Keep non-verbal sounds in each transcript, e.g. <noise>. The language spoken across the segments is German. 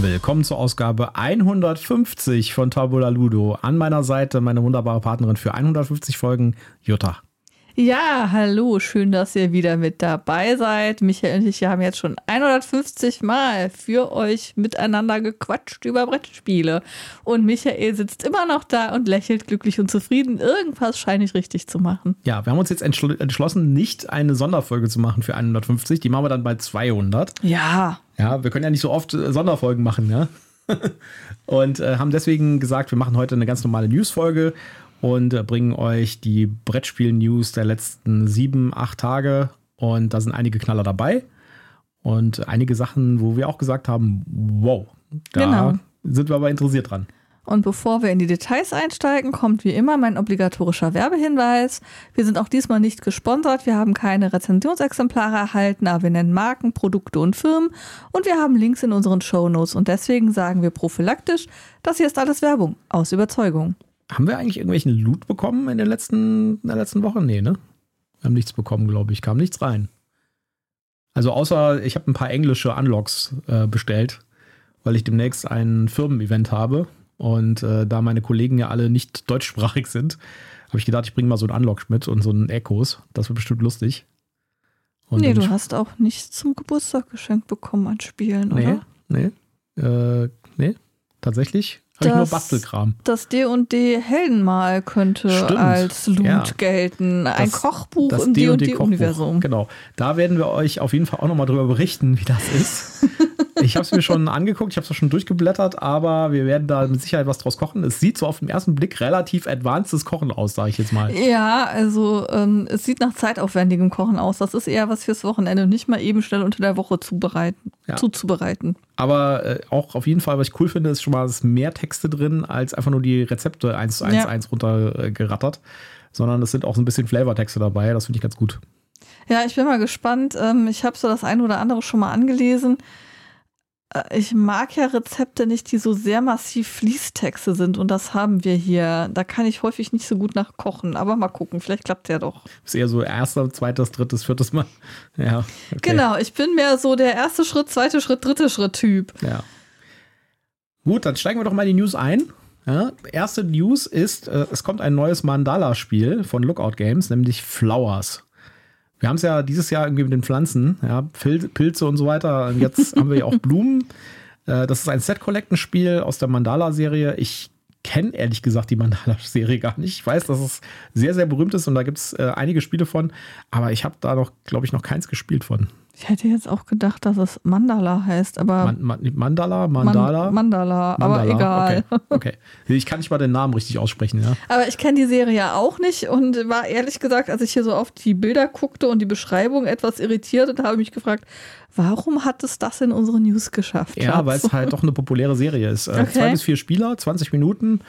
Willkommen zur Ausgabe 150 von Tabula Ludo. An meiner Seite meine wunderbare Partnerin für 150 Folgen, Jutta. Ja, hallo, schön, dass ihr wieder mit dabei seid. Michael und ich haben jetzt schon 150 Mal für euch miteinander gequatscht über Brettspiele. Und Michael sitzt immer noch da und lächelt glücklich und zufrieden. Irgendwas scheine ich richtig zu machen. Ja, wir haben uns jetzt entschl entschlossen, nicht eine Sonderfolge zu machen für 150. Die machen wir dann bei 200. Ja. Ja, wir können ja nicht so oft äh, Sonderfolgen machen, ja. <laughs> und äh, haben deswegen gesagt, wir machen heute eine ganz normale Newsfolge und äh, bringen euch die Brettspiel-News der letzten sieben, acht Tage. Und da sind einige Knaller dabei. Und einige Sachen, wo wir auch gesagt haben, wow, da Genau. sind wir aber interessiert dran. Und bevor wir in die Details einsteigen, kommt wie immer mein obligatorischer Werbehinweis. Wir sind auch diesmal nicht gesponsert, wir haben keine Rezensionsexemplare erhalten, aber wir nennen Marken, Produkte und Firmen und wir haben Links in unseren Shownotes und deswegen sagen wir prophylaktisch, das hier ist alles Werbung, aus Überzeugung. Haben wir eigentlich irgendwelchen Loot bekommen in, den letzten, in der letzten Woche? Nee, ne? Wir haben nichts bekommen, glaube ich. Kam nichts rein. Also außer, ich habe ein paar englische Unlocks äh, bestellt, weil ich demnächst ein Firmen-Event habe. Und äh, da meine Kollegen ja alle nicht <laughs> deutschsprachig sind, habe ich gedacht, ich bringe mal so einen Unlock mit und so einen Echos. Das wird bestimmt lustig. Und nee, du hast auch nichts zum Geburtstag geschenkt bekommen an Spielen, Nee, oder? nee. Äh, nee, tatsächlich habe ich nur Das- Bastelkram. Das D&D Heldenmal könnte Stimmt, als Loot ja. gelten. Ein Das- Kochbuch das im D&D D&D-Universum. Kochbuch. Genau. Da werden wir euch auf jeden Fall auch nochmal drüber berichten, wie das ist. <laughs> ich habe es mir schon angeguckt, ich habe es schon durchgeblättert, aber wir werden da mit Sicherheit was draus kochen. Es sieht so auf den ersten Blick relativ advancedes Kochen aus, sage ich jetzt mal. Ja, also ähm, es sieht nach zeitaufwendigem Kochen aus. Das ist eher was fürs Wochenende, nicht mal eben schnell unter der Woche zubereiten, Ja. zuzubereiten. Aber äh, auch auf jeden Fall, was ich cool finde, ist schon mal, sind mehr Texte drin, als einfach nur die Rezepte eins zu eins, Ja. eins runtergerattert. Sondern es sind auch so ein bisschen Flavortexte dabei. Das finde ich ganz gut. Ja, ich bin mal gespannt. Ähm, ich habe so das eine oder andere schon mal angelesen. Äh, Ich mag ja Rezepte nicht, die so sehr massiv Fließtexte sind und das haben wir hier. Da kann ich häufig nicht so gut nachkochen, aber mal gucken, vielleicht klappt ja doch. Ist eher so erster, zweites, drittes, viertes Mal. <laughs> Ja. okay. Genau, ich bin mehr so der erste Schritt, zweite Schritt, dritte Schritt Typ. Ja. Gut, dann steigen wir doch mal in die News ein. Ja, erste News ist, äh, es kommt ein neues Mandala-Spiel von Lookout Games, nämlich Flowers. Wir haben es ja dieses Jahr irgendwie mit den Pflanzen, ja, Pil Pilze und so weiter. Und jetzt <laughs> haben wir ja auch Blumen. Äh, das ist ein Set-Collecten-Spiel aus der Mandala-Serie. Ich kenne ehrlich gesagt die Mandala-Serie gar nicht. Ich weiß, dass es sehr, sehr berühmt ist und da gibt es äh, einige Spiele von. Aber ich habe da noch, glaube ich, noch keins gespielt von. Ich hätte jetzt auch gedacht, dass es Mandala heißt, aber Man, man, Mandala, Man- Mandala. Mandala, aber Mandala, egal. Okay, okay. Ich kann nicht mal den Namen richtig aussprechen, ja. Aber ich kenne die Serie ja auch nicht und war ehrlich gesagt, als ich hier so auf die Bilder guckte und die Beschreibung etwas irritiert und habe mich gefragt, warum hat es das in unsere News geschafft? Ja, weil es halt doch eine populäre Serie ist. Äh, Okay. Zwei bis vier Spieler, 20 Minuten,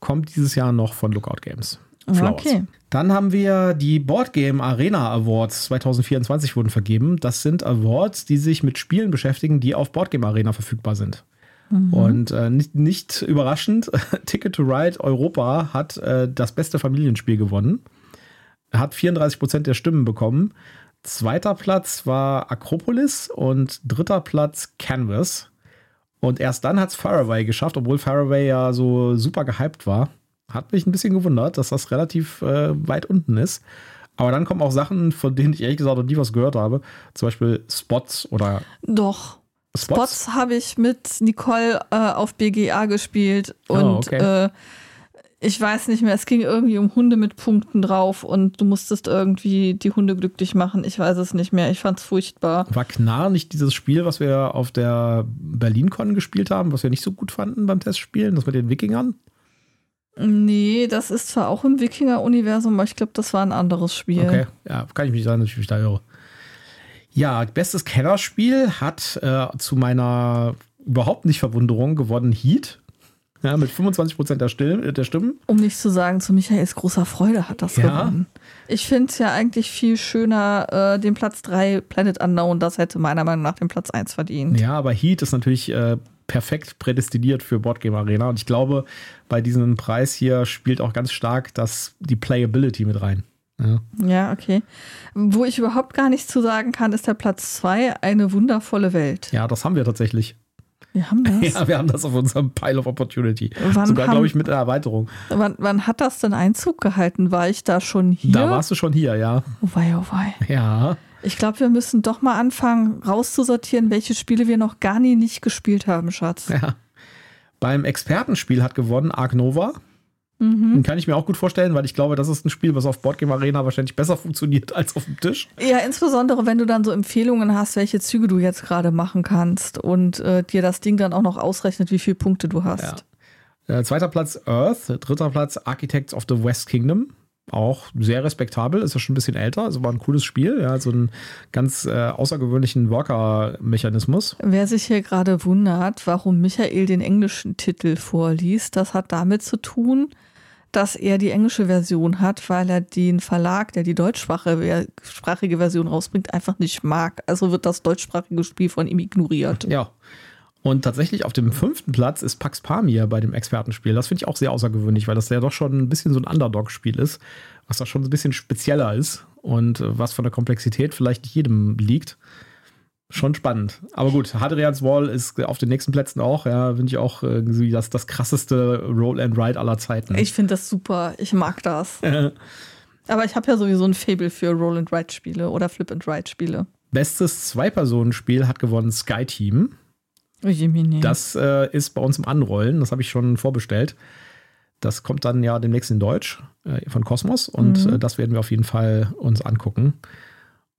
kommt dieses Jahr noch von Lookout Games. Flowers. Okay. Dann haben wir die Board Game Arena Awards 2024 wurden vergeben. Das sind Awards, die sich mit Spielen beschäftigen, die auf Board Game Arena verfügbar sind. Und äh, nicht, nicht überraschend, <laughs> Ticket to Ride Europa hat äh, das beste Familienspiel gewonnen. Hat 34 Prozent der Stimmen bekommen. Zweiter Platz war Acropolis und dritter Platz Canvas. Und erst dann hat es Faraway geschafft, obwohl Faraway ja so super gehypt war. Hat mich ein bisschen gewundert, dass das relativ äh, weit unten ist. Aber dann kommen auch Sachen, von denen ich ehrlich gesagt noch nie was gehört habe. Zum Beispiel Spots oder Doch. Spots. Spots habe ich mit Nicole äh, auf BGA gespielt und Oh, okay. äh, ich weiß nicht mehr, es ging irgendwie um Hunde mit Punkten drauf und du musstest irgendwie die Hunde glücklich machen. Ich weiß es nicht mehr. Ich fand es furchtbar. War Knarr nicht dieses Spiel, was wir auf der BerlinCon gespielt haben, was wir nicht so gut fanden beim Testspielen, das mit den Wikingern? Nee, das ist zwar auch im Wikinger-Universum, aber ich glaube, das war ein anderes Spiel. Okay, ja, kann ich mich sagen, dass ich mich da höre. Ja, bestes Kennerspiel hat äh, zu meiner überhaupt nicht Verwunderung gewonnen Heat. Ja, mit 25% der, Still der Stimmen. Um nicht zu sagen, zu Michaels großer Freude hat das Ja. gewonnen. Ich finde es ja eigentlich viel schöner, äh, den Platz 3 Planet Unknown, das hätte meiner Meinung nach den Platz 1 verdient. Ja, aber Heat ist natürlich äh, perfekt prädestiniert für Boardgame Arena. Und ich glaube, bei diesem Preis hier spielt auch ganz stark das, die Playability mit rein. Ja. Ja, okay. Wo ich überhaupt gar nichts zu sagen kann, ist der Platz 2 eine wundervolle Welt. ja, das haben wir tatsächlich. Wir haben das. <laughs> Ja, wir haben das auf unserem Pile of Opportunity. Wann Sogar, glaube ich, mit einer Erweiterung. Wann, wann hat das denn Einzug gehalten? War ich da schon hier? Da warst du schon hier, ja. oh wei, oh wei. Ja. Ich glaube, wir müssen doch mal anfangen, rauszusortieren, welche Spiele wir noch gar nie nicht gespielt haben, Schatz. ja. Beim Expertenspiel hat gewonnen Ark Nova. Mhm. Den kann ich mir auch gut vorstellen, weil ich glaube, das ist ein Spiel, was auf Boardgame Arena wahrscheinlich besser funktioniert als auf dem Tisch. Ja, insbesondere wenn du dann so Empfehlungen hast, welche Züge du jetzt gerade machen kannst und äh, dir das Ding dann auch noch ausrechnet, wie viele Punkte du hast. Ja. Äh, zweiter Platz Earth, dritter Platz Architects of the West Kingdom. Auch sehr respektabel, ist ja schon ein bisschen älter, also war ein cooles Spiel, ja, so einen ganz äh, außergewöhnlichen Worker-Mechanismus. Wer sich hier gerade wundert, warum Michael den englischen Titel vorliest, das hat damit zu tun, dass er die englische Version hat, weil er den Verlag, der die deutschsprachige sprachige Version rausbringt, einfach nicht mag. Also wird das deutschsprachige Spiel von ihm ignoriert. Ja. Und tatsächlich auf dem fünften Platz ist Pax Pamir bei dem Expertenspiel. Das finde ich auch sehr außergewöhnlich, weil das ja doch schon ein bisschen so ein Underdog-Spiel ist, was da schon ein bisschen spezieller ist und äh, was von der Komplexität vielleicht nicht jedem liegt. Schon spannend. Aber gut, Hadrians Wall ist auf den nächsten Plätzen auch, ja, finde ich auch irgendwie das, das krasseste Roll and Ride aller Zeiten. Ich finde das super. Ich mag das. <laughs> Aber ich habe ja sowieso ein Fable für Roll-and-Ride-Spiele oder Flip-and-Ride-Spiele. Bestes Zwei-Personen-Spiel hat gewonnen Sky Team. Das äh, ist bei uns im Anrollen. Das habe ich schon vorbestellt. Das kommt dann ja demnächst in Deutsch äh, von Cosmos und Mhm. äh, das werden wir auf jeden Fall uns angucken.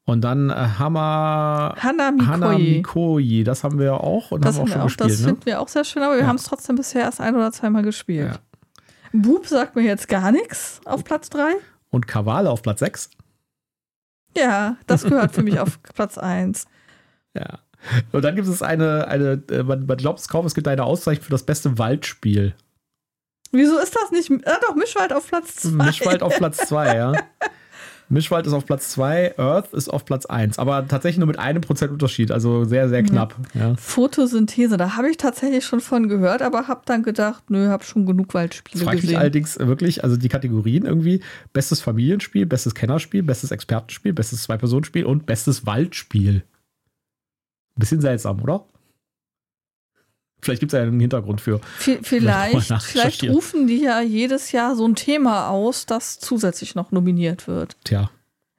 Und dann äh, Hammer. Hanamikoi, das haben wir auch und Das haben wir auch auch. schon gespielt. Das ne? finden wir auch sehr schön, aber wir Ja. haben es trotzdem bisher erst ein oder zweimal gespielt. Ja. Bub sagt mir jetzt gar nichts auf Platz 3. Und Kavale auf Platz 6. Ja, das gehört für mich <laughs> auf Platz 1. Ja. Und dann gibt es eine, eine äh, man, man glaubt es kaum, es gibt eine Auszeichnung für das beste Waldspiel. Wieso ist das nicht? Ah, doch, Mischwald auf Platz 2. Mischwald auf Platz 2, ja. <laughs> Mischwald ist auf Platz 2, Earth ist auf Platz 1, aber tatsächlich nur mit einem Prozent Unterschied, also sehr, sehr knapp. Ja. Photosynthese, da habe ich tatsächlich schon von gehört, aber habe dann gedacht, nö, habe schon genug Waldspiele frage ich mich gesehen. allerdings wirklich, also die Kategorien irgendwie: bestes Familienspiel, bestes Kennerspiel, bestes Expertenspiel, bestes Zwei-Personen-Spiel und bestes Waldspiel. Bisschen seltsam, oder? Vielleicht gibt es ja einen Hintergrund für. V- Vielleicht Vielleicht, rufen die ja jedes Jahr so ein Thema aus, das zusätzlich noch nominiert wird. Tja,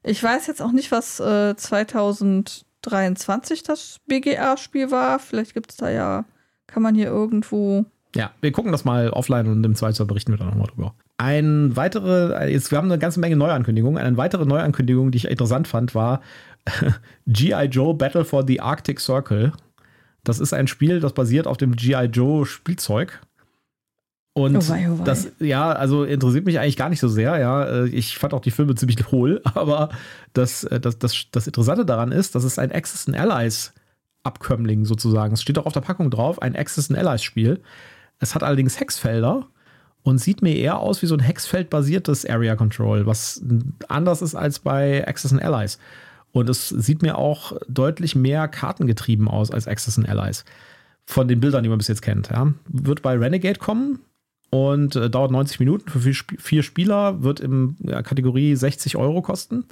Ich weiß jetzt auch nicht, was äh, 2023 das BGA-Spiel war. Vielleicht gibt es da ja, kann man hier irgendwo. ja, wir gucken das mal offline und im Zweifel berichten wir dann nochmal drüber. Ein weitere, jetzt, wir haben eine ganze Menge Neuankündigungen. Eine weitere Neuankündigung, die ich interessant fand, war <laughs> G.I. Joe Battle for the Arctic Circle. Das ist ein Spiel, das basiert auf dem G.I. Joe Spielzeug. Und Oh wei, oh wei. das, ja, also interessiert mich eigentlich gar nicht so sehr, ja. Äh, Ich fand auch die Filme ziemlich <laughs> hohl, aber das, äh, das, das, das Interessante daran ist, dass es ein Axis and Allies Abkömmling sozusagen. Es steht auch auf der Packung drauf, ein Axis and Allies Spiel. Es hat allerdings Hexfelder und sieht mir eher aus wie so ein Hexfeld-basiertes Area Control, was anders ist als bei Axis and Allies. Und es sieht mir auch deutlich mehr kartengetrieben aus als Axis and Allies. Von den Bildern, die man bis jetzt kennt. Ja. Wird bei Renegade kommen und äh, dauert 90 Minuten für vier, Sp vier Spieler, wird in ja, Kategorie 60 Euro kosten.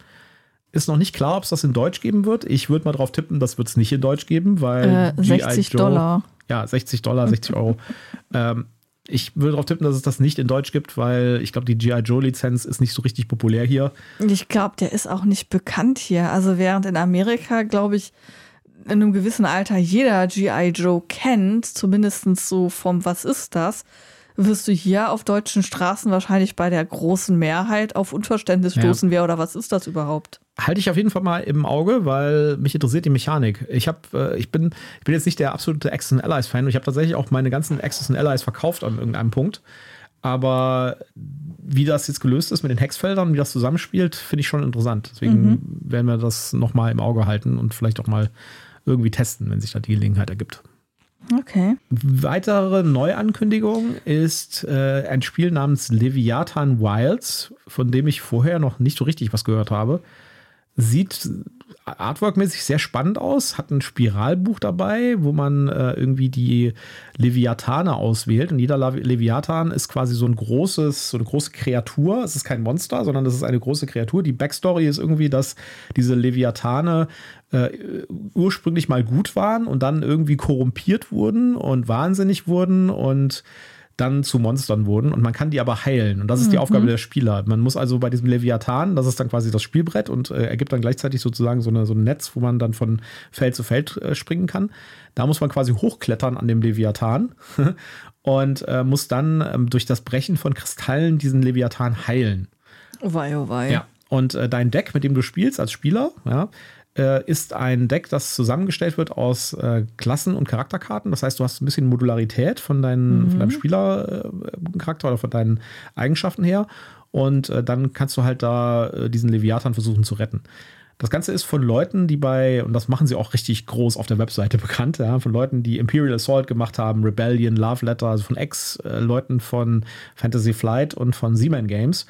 Ist noch nicht klar, ob es das in Deutsch geben wird. Ich würde mal drauf tippen, das wird es nicht in Deutsch geben, weil Äh, G.I. 60 Joe- Dollar. Ja, 60 Dollar, 60 Euro. <laughs> ähm, ich würde darauf tippen, dass es das nicht in Deutsch gibt, weil ich glaube, die G.I. Joe-Lizenz ist nicht so richtig populär hier. Ich glaube, der ist auch nicht bekannt hier. Also während in Amerika, glaube ich, in einem gewissen Alter jeder G.I. Joe kennt, zumindest so vom Was ist das, wirst du hier auf deutschen Straßen wahrscheinlich bei der großen Mehrheit auf Unverständnis Ja. stoßen, wer oder was ist das überhaupt? Halte ich auf jeden Fall mal im Auge, weil mich interessiert die Mechanik. Ich, hab, äh, ich, bin, ich bin jetzt nicht der absolute Axis and Allies-Fan und ich habe tatsächlich auch meine ganzen Axis and Allies verkauft an irgendeinem Punkt. Aber wie das jetzt gelöst ist mit den Hexfeldern, wie das zusammenspielt, finde ich schon interessant. Deswegen werden wir das nochmal im Auge halten und vielleicht auch mal irgendwie testen, wenn sich da die Gelegenheit ergibt. Okay. Weitere Neuankündigung ist äh, ein Spiel namens Leviathan Wilds, von dem ich vorher noch nicht so richtig was gehört habe. Sieht artworkmäßig sehr spannend aus, hat ein Spiralbuch dabei, wo man äh, irgendwie die Leviathane auswählt. Und jeder Leviathan ist quasi so ein großes, so eine große Kreatur. Es ist kein Monster, sondern es ist eine große Kreatur. Die Backstory ist irgendwie, dass diese Leviathane äh, ursprünglich mal gut waren und dann irgendwie korrumpiert wurden und wahnsinnig wurden und dann zu Monstern wurden und man kann die aber heilen. Und das ist mhm. die Aufgabe der Spieler. Man muss also bei diesem Leviathan, das ist dann quasi das Spielbrett und äh, ergibt dann gleichzeitig sozusagen so, eine, so ein Netz, wo man dann von Feld zu Feld äh, springen kann. Da muss man quasi hochklettern an dem Leviathan <laughs> und äh, muss dann ähm, durch das Brechen von Kristallen diesen Leviathan heilen. Oh wei, oh wei. Ja. Und äh, dein Deck, mit dem du spielst als Spieler, ja, äh, ist ein Deck, das zusammengestellt wird aus äh, Klassen und Charakterkarten. Das heißt, du hast ein bisschen Modularität von, deinen, mhm. von deinem Spielercharakter oder von deinen Eigenschaften her. Und äh, dann kannst du halt da äh, diesen Leviathan versuchen zu retten. Das Ganze ist von Leuten, die bei, und das machen sie auch richtig groß auf der Webseite <laughs> bekannt, ja, von Leuten, die Imperial Assault gemacht haben, Rebellion, Love Letter, also von Ex-Leuten von Fantasy Flight und von Seaman Games.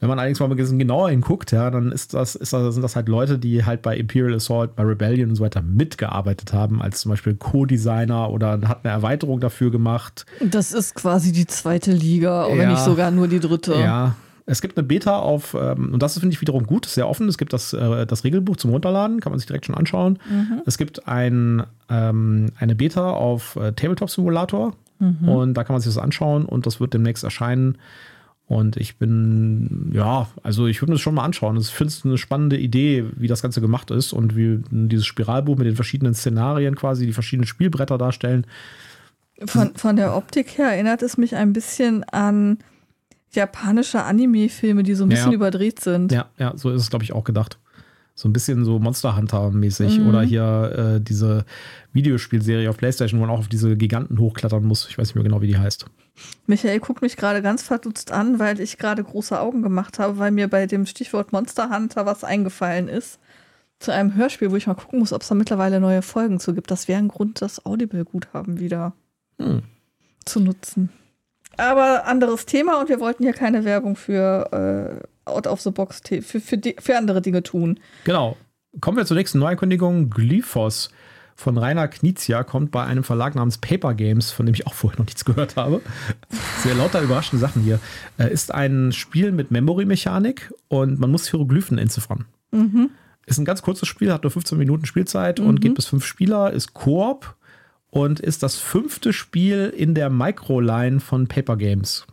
Wenn man allerdings mal ein bisschen genauer hinguckt, ja, dann ist das, ist das, sind das halt Leute, die halt bei Imperial Assault, bei Rebellion und so weiter mitgearbeitet haben, als zum Beispiel Co-Designer oder hat eine Erweiterung dafür gemacht. Das ist quasi die zweite Liga, oder ja, nicht sogar nur die dritte. Ja. Es gibt eine Beta auf, ähm, und das finde ich wiederum gut, sehr offen. Es gibt das, äh, das Regelbuch zum Runterladen, kann man sich direkt schon anschauen. Mhm. Es gibt ein, ähm, eine Beta auf äh, Tabletop Simulator mhm. und da kann man sich das anschauen und das wird demnächst erscheinen. Und ich bin, ja, also ich würde mir das schon mal anschauen. Ich finde es eine spannende Idee, wie das Ganze gemacht ist und wie dieses Spiralbuch mit den verschiedenen Szenarien quasi, die verschiedenen Spielbretter darstellen. Von, von der Optik her erinnert es mich ein bisschen an japanische Anime-Filme, die so ein bisschen ja. überdreht sind. Ja, ja, so ist es, glaube ich, auch gedacht. So ein bisschen so Monster Hunter-mäßig. Mhm. Oder hier äh, diese Videospielserie auf PlayStation, wo man auch auf diese Giganten hochklettern muss. Ich weiß nicht mehr genau, wie die heißt. Michael guckt mich gerade ganz verdutzt an, weil ich gerade große Augen gemacht habe, weil mir bei dem Stichwort Monster Hunter was eingefallen ist. Zu einem Hörspiel, wo ich mal gucken muss, ob es da mittlerweile neue Folgen zu gibt. Das wäre ein Grund, das Audible-Guthaben wieder hm. zu nutzen. Aber anderes Thema und wir wollten hier keine Werbung für äh, Out of the Box für, für, für andere Dinge tun. Genau. Kommen wir zur nächsten Neuankündigung. Glyphos von Rainer Knizia kommt bei einem Verlag namens Paper Games, von dem ich auch vorher noch nichts gehört habe. Sehr lauter überraschende Sachen hier. Äh, ist ein Spiel mit Memory-Mechanik und man muss Hieroglyphen entziffern. Mhm. Ist ein ganz kurzes Spiel, hat nur 15 Minuten Spielzeit mhm. und geht bis fünf Spieler, ist Koop und ist das fünfte Spiel in der Microline von Paper Games.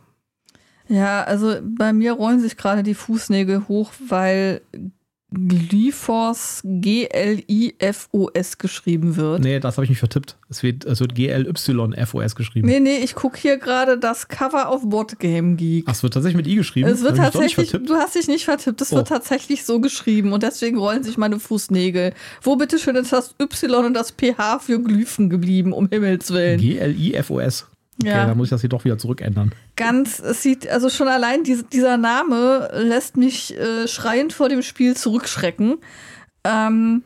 Ja, also bei mir rollen sich gerade die Fußnägel hoch, weil Glyphos G-L-I-F-O-S geschrieben wird. Nee, das habe ich mich vertippt. Es wird, es wird G-L-Y-F-O-S geschrieben. Nee, nee, ich gucke hier gerade das Cover auf Boardgame Geek. Ach, es wird tatsächlich mit I geschrieben? Es wird tatsächlich, du hast dich nicht vertippt, es oh. wird tatsächlich so geschrieben und deswegen rollen sich meine Fußnägel. Wo bitteschön ist das Y und das PH für Glyphen geblieben, um Himmels Willen? G-L-I-F-O-S. Okay, ja. dann muss ich das hier doch wieder zurückändern. Ganz, es sieht, also schon allein die, dieser Name lässt mich äh, schreiend vor dem Spiel zurückschrecken. Ähm,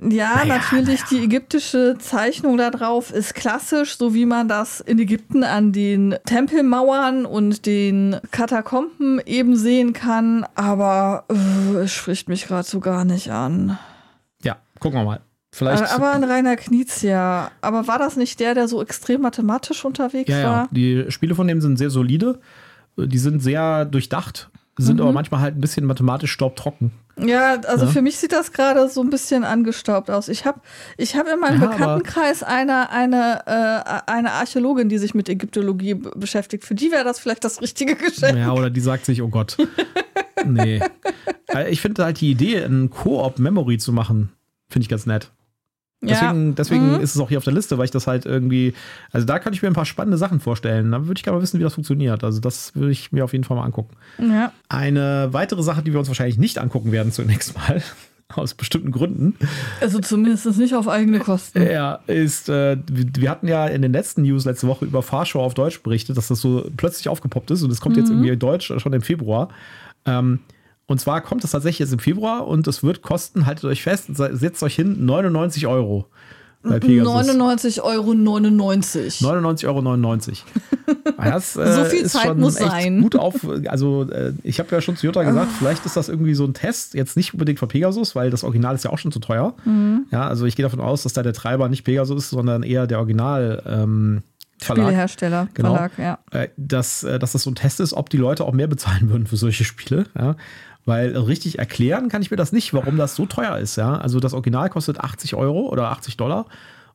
ja, naja, natürlich, naja. die ägyptische Zeichnung da drauf ist klassisch, so wie man das in Ägypten an den Tempelmauern und den Katakomben eben sehen kann, aber äh, es spricht mich gerade so gar nicht an. Ja, gucken wir mal. Vielleicht aber ein reiner Knizia. Aber war das nicht der, der so extrem mathematisch unterwegs ja, war? Ja, die Spiele von dem sind sehr solide. Die sind sehr durchdacht, sind mhm. aber manchmal halt ein bisschen mathematisch staubtrocken. Ja, also ja. für mich sieht das gerade so ein bisschen angestaubt aus. Ich habe ich hab in meinem ja, Bekanntenkreis eine, eine, äh, eine Archäologin, die sich mit Ägyptologie beschäftigt. Für die wäre das vielleicht das richtige Geschenk. Ja, oder die sagt sich, oh Gott. <laughs> nee. Äh, ich finde halt die Idee, ein Koop-Memory zu machen, finde ich ganz nett. Deswegen, ja. deswegen mhm. ist es auch hier auf der Liste, weil ich das halt irgendwie, also da kann ich mir ein paar spannende Sachen vorstellen. Da würde ich gerne mal wissen, wie das funktioniert. Also das würde ich mir auf jeden Fall mal angucken. Ja. Eine weitere Sache, die wir uns wahrscheinlich nicht angucken werden zunächst mal, <laughs> aus bestimmten Gründen. Also zumindest nicht auf eigene Kosten. Ja, ist, äh, wir hatten ja in den letzten News letzte Woche über Fahrschau auf Deutsch berichtet, dass das so plötzlich aufgepoppt ist und es kommt mhm. jetzt irgendwie in Deutsch schon im Februar. Ähm, und zwar kommt es tatsächlich jetzt im Februar und es wird kosten, haltet euch fest, setzt euch hin, 99 Euro. bei Pegasus. 99,99 Euro. 99. 99,99 Euro. <laughs> Das, äh, So viel ist Zeit schon muss sein. Gut auf, also äh, ich habe ja schon zu Jutta gesagt, vielleicht ist das irgendwie so ein Test, jetzt nicht unbedingt von Pegasus, weil das Original ist ja auch schon zu teuer. Mhm. Ja, also ich gehe davon aus, dass da der Treiber nicht Pegasus ist, sondern eher der Original ähm, Verlag. Spielehersteller, Genau. Verlag, ja. Äh, dass, äh, dass das so ein Test ist, ob die Leute auch mehr bezahlen würden für solche Spiele. Ja? Weil richtig erklären kann ich mir das nicht, warum das so teuer ist. Ja? Also das Original kostet 80 Euro oder 80 Dollar.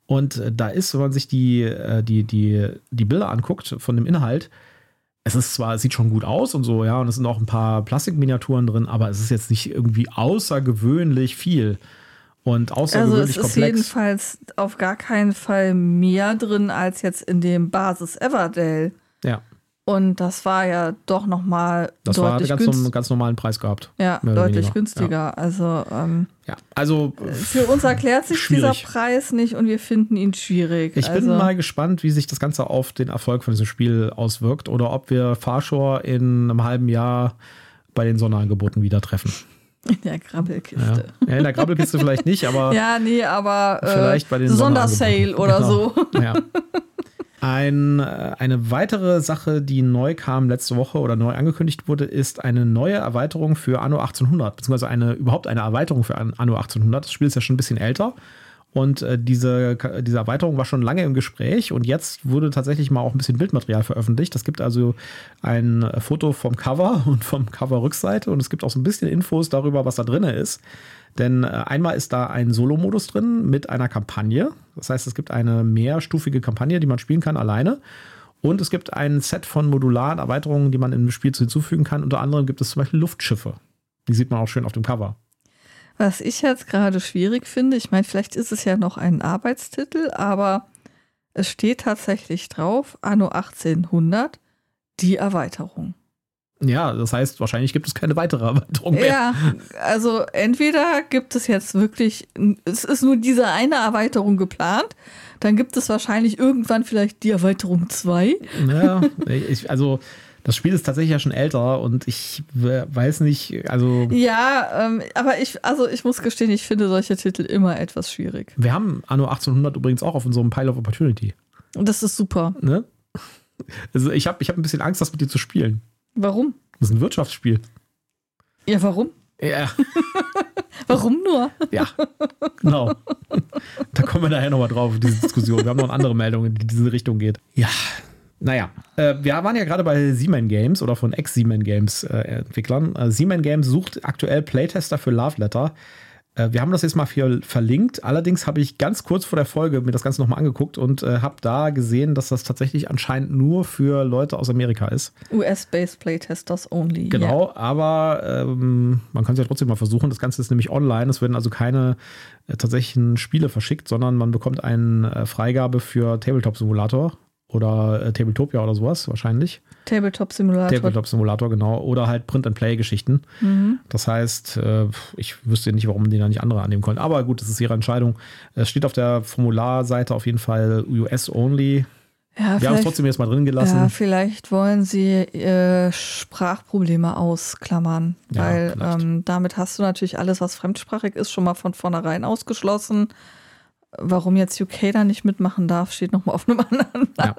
Und äh, da ist, wenn man sich die, äh, die, die, die Bilder anguckt von dem Inhalt, es ist zwar, es sieht schon gut aus und so, ja, und es sind auch ein paar Plastikminiaturen drin, aber es ist jetzt nicht irgendwie außergewöhnlich viel und Also außergewöhnlich es ist komplex. jedenfalls auf gar keinen Fall mehr drin als jetzt in dem Basis Everdell. Ja, Und das war ja doch nochmal das war deutlich, ganz, günst ganz normalen Preis gehabt. ja, deutlich günstiger. Also ähm, Ja, also für uns erklärt sich dieser Schwierig. Preis nicht und wir finden ihn schwierig. Ich also, bin mal gespannt, wie sich das Ganze auf den Erfolg von diesem Spiel auswirkt oder ob wir Farshore in einem halben Jahr bei den Sonderangeboten wieder treffen. in der Ja. Grabbelkiste. ja, in der Grabbelkiste vielleicht nicht, aber <laughs> Ja, nee, aber äh, Vielleicht bei den Sondersale oder Genau. so. ja. <laughs> Ein, äh, eine weitere Sache, die neu kam letzte Woche oder neu angekündigt wurde, ist eine neue Erweiterung für Anno 1800, beziehungsweise eine, überhaupt eine Erweiterung für An- Anno 1800. Das Spiel ist ja schon ein bisschen älter. Und äh, diese, diese Erweiterung war schon lange im Gespräch und jetzt wurde tatsächlich mal auch ein bisschen Bildmaterial veröffentlicht. Es gibt also ein Foto vom Cover <laughs> und vom Cover-Rückseite und es gibt auch so ein bisschen Infos darüber, was da drin ist. Denn äh, einmal ist da ein Solo-Modus drin mit einer Kampagne. Das heißt, es gibt eine mehrstufige Kampagne, die man spielen kann alleine. Und es gibt ein Set von modularen Erweiterungen, die man im Spiel hinzufügen kann. Unter anderem gibt es zum Beispiel Luftschiffe. Die sieht man auch schön auf dem Cover. Was ich jetzt gerade schwierig finde, ich meine, vielleicht ist es ja noch ein Arbeitstitel, aber es steht tatsächlich drauf, Anno 1800, die Erweiterung. Ja, das heißt, wahrscheinlich gibt es keine weitere Erweiterung mehr. Ja, also entweder gibt es jetzt wirklich, es ist nur diese eine Erweiterung geplant, dann gibt es wahrscheinlich irgendwann vielleicht die Erweiterung 2. Ja, <laughs> ich, also das Spiel ist tatsächlich ja schon älter und ich we- weiß nicht, also Ja, ähm, aber ich, also ich muss gestehen, ich finde solche Titel immer etwas schwierig. wir haben Anno 1800 übrigens auch auf unserem Pile of Opportunity. Und das ist super. Ne? Also ich habe ich hab ein bisschen Angst, das mit dir zu spielen. Warum? Das ist ein Wirtschaftsspiel. Ja, warum? Ja, <laughs> Warum nur? ja, genau. Da kommen wir nachher nochmal drauf, auf diese Diskussion. Wir haben noch andere Meldung, die in diese Richtung geht. Ja, naja. Äh, wir waren ja gerade bei Siemens Games oder von Ex-Siemens Games äh, Entwicklern. Äh, Siemens Games sucht aktuell Playtester für Love Letter. Äh, wir haben das jetzt mal für verlinkt. Allerdings habe ich ganz kurz vor der Folge mir das Ganze nochmal angeguckt und äh, habe da gesehen, dass das tatsächlich anscheinend nur für Leute aus Amerika ist. US-based Playtesters only. Genau, aber ähm, man kann es ja trotzdem mal versuchen. Das Ganze ist nämlich online. Es werden also keine äh, tatsächlichen Spiele verschickt, sondern man bekommt eine äh, Freigabe für Tabletop-Simulator oder äh, Tabletopia oder sowas wahrscheinlich. Ja. Tabletop Simulator. Tabletop-Simulator, genau. Oder halt Print-and-Play-Geschichten. Mhm. Das heißt, äh, ich wüsste nicht, warum die da nicht andere annehmen konnten. Aber gut, das ist ihre Entscheidung. Es steht auf der Formularseite auf jeden Fall US-only. Ja, Wir haben es trotzdem jetzt mal drin gelassen. ja, vielleicht wollen sie äh, Sprachprobleme ausklammern, Ja, weil ähm, damit hast du natürlich alles, was fremdsprachig ist, schon mal von vornherein ausgeschlossen. Warum jetzt UK da nicht mitmachen darf, steht nochmal auf einem <laughs> anderen Ja.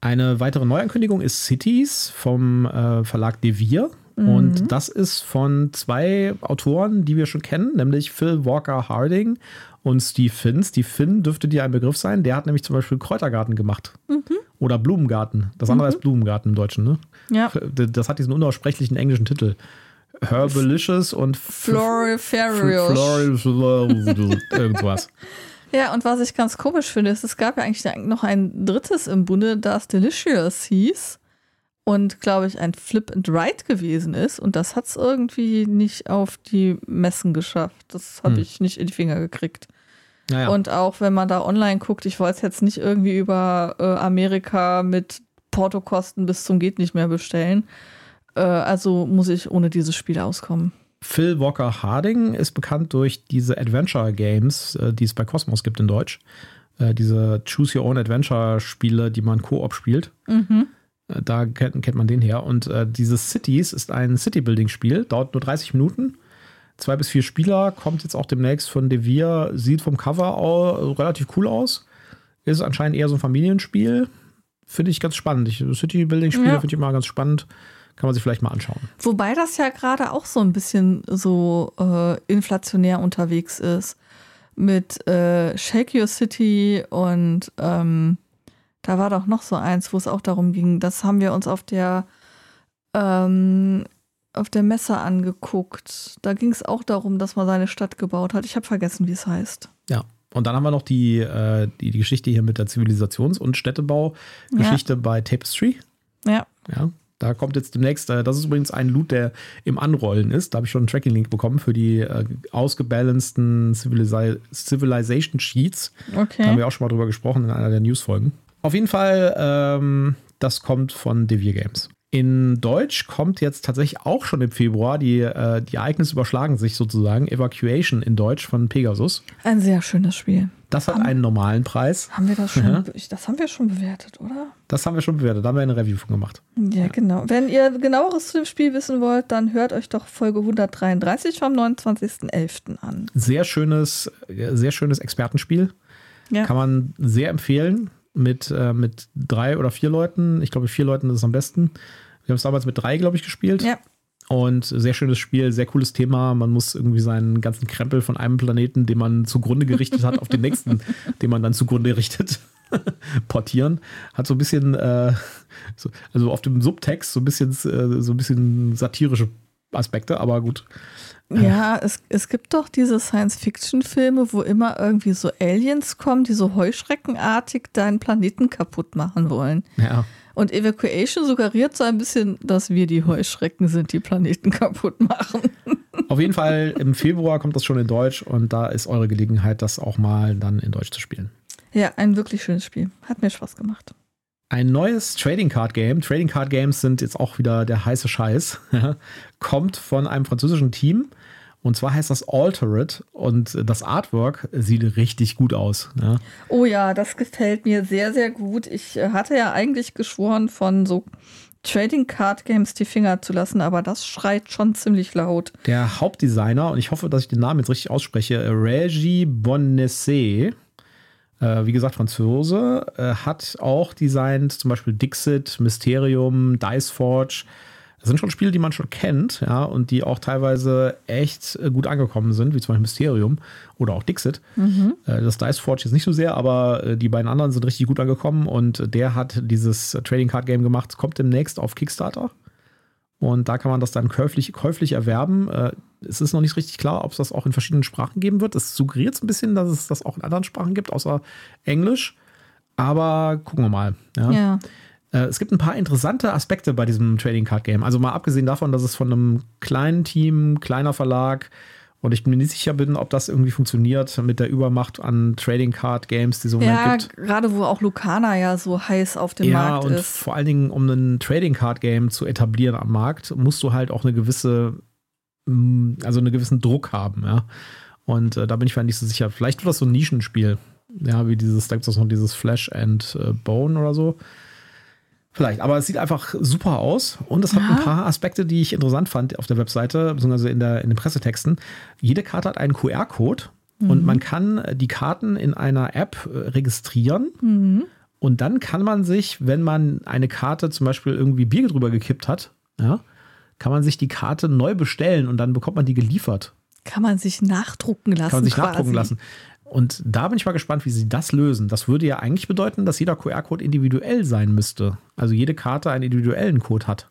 Eine weitere Neuankündigung ist Cities vom äh, Verlag Devir. Mhm. Und das ist von zwei Autoren, die wir schon kennen, nämlich Phil Walker Harding und Steve Finn. Steve Finn dürfte dir ein Begriff sein. Der hat nämlich zum Beispiel Kräutergarten gemacht. Mhm. Oder Blumengarten. Das andere ist Blumengarten im Deutschen, ne? Ja, Das hat diesen unaussprechlichen englischen Titel. Herbalicious und Floriferious. Floral <laughs> irgendwas. Ja, und was ich ganz komisch finde, ist, es gab ja eigentlich noch ein drittes im Bunde, das Delicious hieß und, glaube ich, ein Flip and Ride gewesen ist. Und das hat es irgendwie nicht auf die Messen geschafft. Das habe Hm. ich nicht in die Finger gekriegt. Naja. Und auch wenn man da online guckt, ich wollte es jetzt nicht irgendwie über äh, Amerika mit Portokosten bis zum geht nicht mehr bestellen. Äh, also muss ich ohne dieses Spiel auskommen. Phil Walker Harding ist bekannt durch diese Adventure Games, äh, die es bei Cosmos gibt in Deutsch. Äh, diese Choose Your Own Adventure Spiele, die man Koop spielt. Mhm. Äh, Da kennt, kennt man den her. Und dieses Cities ist ein City-Building-Spiel, dauert nur 30 Minuten. Zwei bis vier Spieler, kommt jetzt auch demnächst von Devir, sieht vom Cover auch relativ cool aus. Ist anscheinend eher so ein Familienspiel. Finde ich ganz spannend. City-Building-Spiele ja. finde ich immer ganz spannend. Kann man sich vielleicht mal anschauen. Wobei das ja gerade auch so ein bisschen so äh, inflationär unterwegs ist. Mit äh, Shake Your City und ähm, da war doch noch so eins, wo es auch darum ging. Das haben wir uns auf der ähm, auf der Messe angeguckt. Da ging es auch darum, dass man seine Stadt gebaut hat. Ich habe vergessen, wie es heißt. Ja. Und dann haben wir noch die, äh, die, die, Geschichte hier mit der Zivilisations- und Städtebau-Geschichte ja. bei Tapestry. Ja. Ja. Da kommt jetzt demnächst, äh, das ist übrigens ein Loot, der im Anrollen ist. Da habe ich schon einen Tracking-Link bekommen für die äh, ausgebalanceden Civilization Sheets. Okay. Da haben wir auch schon mal drüber gesprochen in einer der News-Folgen. Auf jeden Fall, ähm, das kommt von Devir Games. In Deutsch kommt jetzt tatsächlich auch schon im Februar, die, äh, die Ereignisse überschlagen sich sozusagen, Evacuation in Deutsch von Pegasus. Ein sehr schönes Spiel. Das hat haben, einen normalen Preis. Haben wir das schon? <laughs> Ja. Das haben wir schon bewertet, oder? Das haben wir schon bewertet. Da haben wir eine Review von gemacht. Ja, ja, genau. Wenn ihr genaueres zu dem Spiel wissen wollt, dann hört euch doch Folge 133 vom 29.11. an. Sehr schönes, sehr schönes Expertenspiel. Ja. Kann man sehr empfehlen mit, äh, mit drei oder vier Leuten. Ich glaube, vier Leuten ist es am besten. Wir haben es damals mit drei, glaube ich, gespielt. Ja. Und sehr schönes Spiel, sehr cooles Thema. Man muss irgendwie seinen ganzen Krempel von einem Planeten, den man zugrunde gerichtet hat, auf den nächsten, <laughs> den man dann zugrunde richtet, <laughs> portieren. Hat so ein bisschen, äh, so, also auf dem Subtext so ein bisschen, äh, so ein bisschen satirische Aspekte, aber gut. Ja, es, es gibt doch diese Science-Fiction-Filme, wo immer irgendwie so Aliens kommen, die so heuschreckenartig deinen Planeten kaputt machen wollen. Ja. Und Evacuation suggeriert so ein bisschen, dass wir die Heuschrecken sind, die Planeten <laughs> kaputt machen. Auf jeden Fall im Februar kommt das schon in Deutsch und da ist eure Gelegenheit, das auch mal dann in Deutsch zu spielen. Ja, ein wirklich schönes Spiel. Hat mir Spaß gemacht. Ein neues Trading Card Game, Trading Card Games sind jetzt auch wieder der heiße Scheiß, <laughs> kommt von einem französischen Team. Und zwar heißt das Altered und das Artwork sieht richtig gut aus. Ja. Oh ja, das gefällt mir sehr, sehr gut. Ich äh, hatte ja eigentlich geschworen, von so Trading Card Games die Finger zu lassen, aber das schreit schon ziemlich laut. Der Hauptdesigner, und ich hoffe, dass ich den Namen jetzt richtig ausspreche, Reggie Bonnesset, äh, wie gesagt, Franzose, äh, hat auch designt zum Beispiel Dixit, Mysterium, Dice Forge. Das sind schon Spiele, die man schon kennt, ja, und die auch teilweise echt äh, gut angekommen sind, wie zum Beispiel Mysterium oder auch Dixit. Mhm. Äh, das Dice Forge jetzt nicht so sehr, aber äh, die beiden anderen sind richtig gut angekommen und der hat dieses Trading Card Game gemacht, kommt demnächst auf Kickstarter. Und da kann man das dann käuflich, käuflich erwerben. Es ist noch nicht richtig klar, ob es das auch in verschiedenen Sprachen geben wird. Es suggeriert ein bisschen, dass es das auch in anderen Sprachen gibt, außer Englisch. Aber gucken wir mal. Ja. ja. Äh, es gibt ein paar interessante Aspekte bei diesem Trading Card Game. Also mal abgesehen davon, dass es von einem kleinen Team, kleiner Verlag, und ich bin mir nicht sicher bin, ob das irgendwie funktioniert mit der Übermacht an Trading Card Games, die so ja, gibt. gerade wo auch Lucana ja so heiß auf dem ja, Markt ist. Ja, und vor allen Dingen, um ein Trading Card Game zu etablieren am Markt, musst du halt auch eine gewisse, mm, also einen gewissen Druck haben, ja. Und äh, da bin ich mir nicht so sicher. Vielleicht wird das so ein Nischenspiel. Ja, wie dieses, da gibt es noch dieses Flash and äh, Bone oder so. Vielleicht, aber es sieht einfach super aus und es hat ja. ein paar Aspekte, die ich interessant fand auf der Webseite, beziehungsweise in, der, in den Pressetexten. Jede Karte hat einen QR-Code mhm. und man kann die Karten in einer App äh, registrieren. Mhm. Und dann kann man sich, wenn man eine Karte zum Beispiel irgendwie Bier drüber gekippt hat, ja, kann man sich die Karte neu bestellen und dann bekommt man die geliefert. Kann man sich nachdrucken lassen. Kann man sich quasi. nachdrucken lassen. Und da bin ich mal gespannt, wie sie das lösen. Das würde ja eigentlich bedeuten, dass jeder QR-Code individuell sein müsste. Also jede Karte einen individuellen Code hat.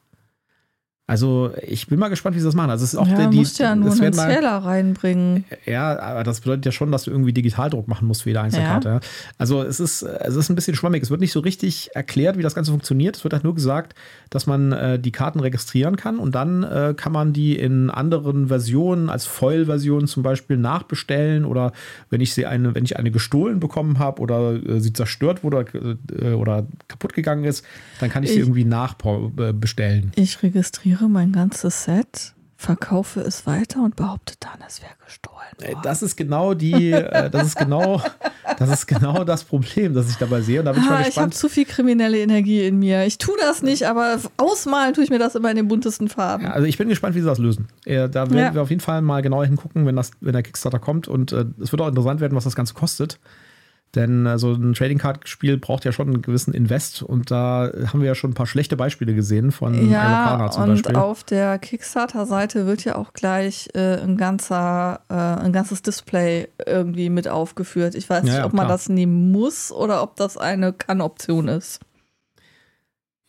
Also ich bin mal gespannt, wie sie das machen. Also es ist auch ja, der, die, musst ja nur einen Zähler reinbringen. Ja, aber das bedeutet ja schon, dass du irgendwie Digitaldruck machen musst für jede einzelne ja. Karte. Also es ist, es ist ein bisschen schwammig. Es wird nicht so richtig erklärt, wie das Ganze funktioniert. Es wird halt nur gesagt, dass man äh, die Karten registrieren kann und dann äh, kann man die in anderen Versionen als Foil-Version zum Beispiel nachbestellen oder wenn ich sie eine, wenn ich eine gestohlen bekommen habe oder äh, sie zerstört wurde äh, oder kaputt gegangen ist, dann kann ich, ich sie irgendwie nachbestellen. Ich registriere registriere mein ganzes Set verkaufe es weiter und behaupte dann, es wäre gestohlen. Äh, das ist genau die, äh, das ist genau, <laughs> das ist genau das Problem, das ich dabei sehe. Und da bin ich mal Ah, ich habe zu viel kriminelle Energie in mir. Ich tue das nicht, aber ausmalen tue ich mir das immer in den buntesten Farben. Ja, also ich bin gespannt, wie sie das lösen. Äh, da werden Ja. wir auf jeden Fall mal genauer hingucken, wenn, das, wenn der Kickstarter kommt. Und äh, es wird auch interessant werden, was das Ganze kostet. Denn äh, so ein Trading Card Spiel braucht ja schon einen gewissen Invest. Und da haben wir ja schon ein paar schlechte Beispiele gesehen von Ja, Irokana zum und Beispiel. auf der Kickstarter-Seite wird ja auch gleich äh, ein, ganzer, äh, ein ganzes Display irgendwie mit aufgeführt. Ich weiß Ja, nicht, ja, ob man klar. das nehmen muss oder ob das eine Kann-Option ist.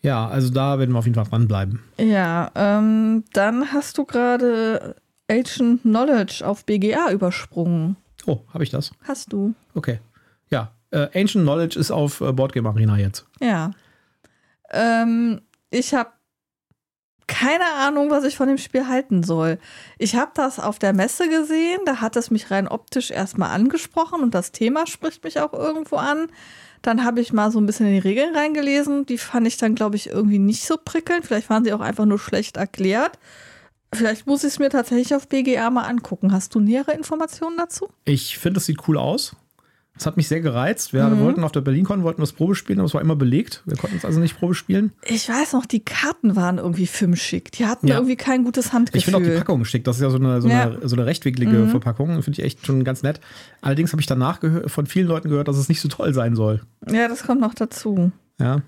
Ja, also da werden wir auf jeden Fall dranbleiben. Ja, ähm, dann hast du gerade Ancient Knowledge auf BGA übersprungen. Oh, habe ich das? Hast du? Okay. Äh, Ancient Knowledge ist auf äh, Boardgame Arena jetzt. Ja. Ähm, ich habe keine Ahnung, was ich von dem Spiel halten soll. Ich habe das auf der Messe gesehen, da hat es mich rein optisch erstmal angesprochen und das Thema spricht mich auch irgendwo an. Dann habe ich mal so ein bisschen in die Regeln reingelesen. Die fand ich dann, glaube ich, irgendwie nicht so prickelnd. Vielleicht waren sie auch einfach nur schlecht erklärt. Vielleicht muss ich es mir tatsächlich auf BGA mal angucken. Hast du nähere Informationen dazu? Ich finde, es sieht cool aus. Es hat mich sehr gereizt. Wir Mhm. wollten auf der BerlinCon wollten das Probe spielen, aber es war immer belegt. Wir konnten es also nicht Probe spielen. Ich weiß noch, die Karten waren irgendwie filmschick. Die hatten Ja. irgendwie kein gutes Handgefühl. Ich finde auch die Packung schick. Das ist ja so eine, so Ja. eine, so eine rechtwinklige Verpackung. Finde ich echt schon ganz nett. Allerdings habe ich danach von vielen Leuten gehört, dass es nicht so toll sein soll. Ja, das kommt noch dazu. Ja.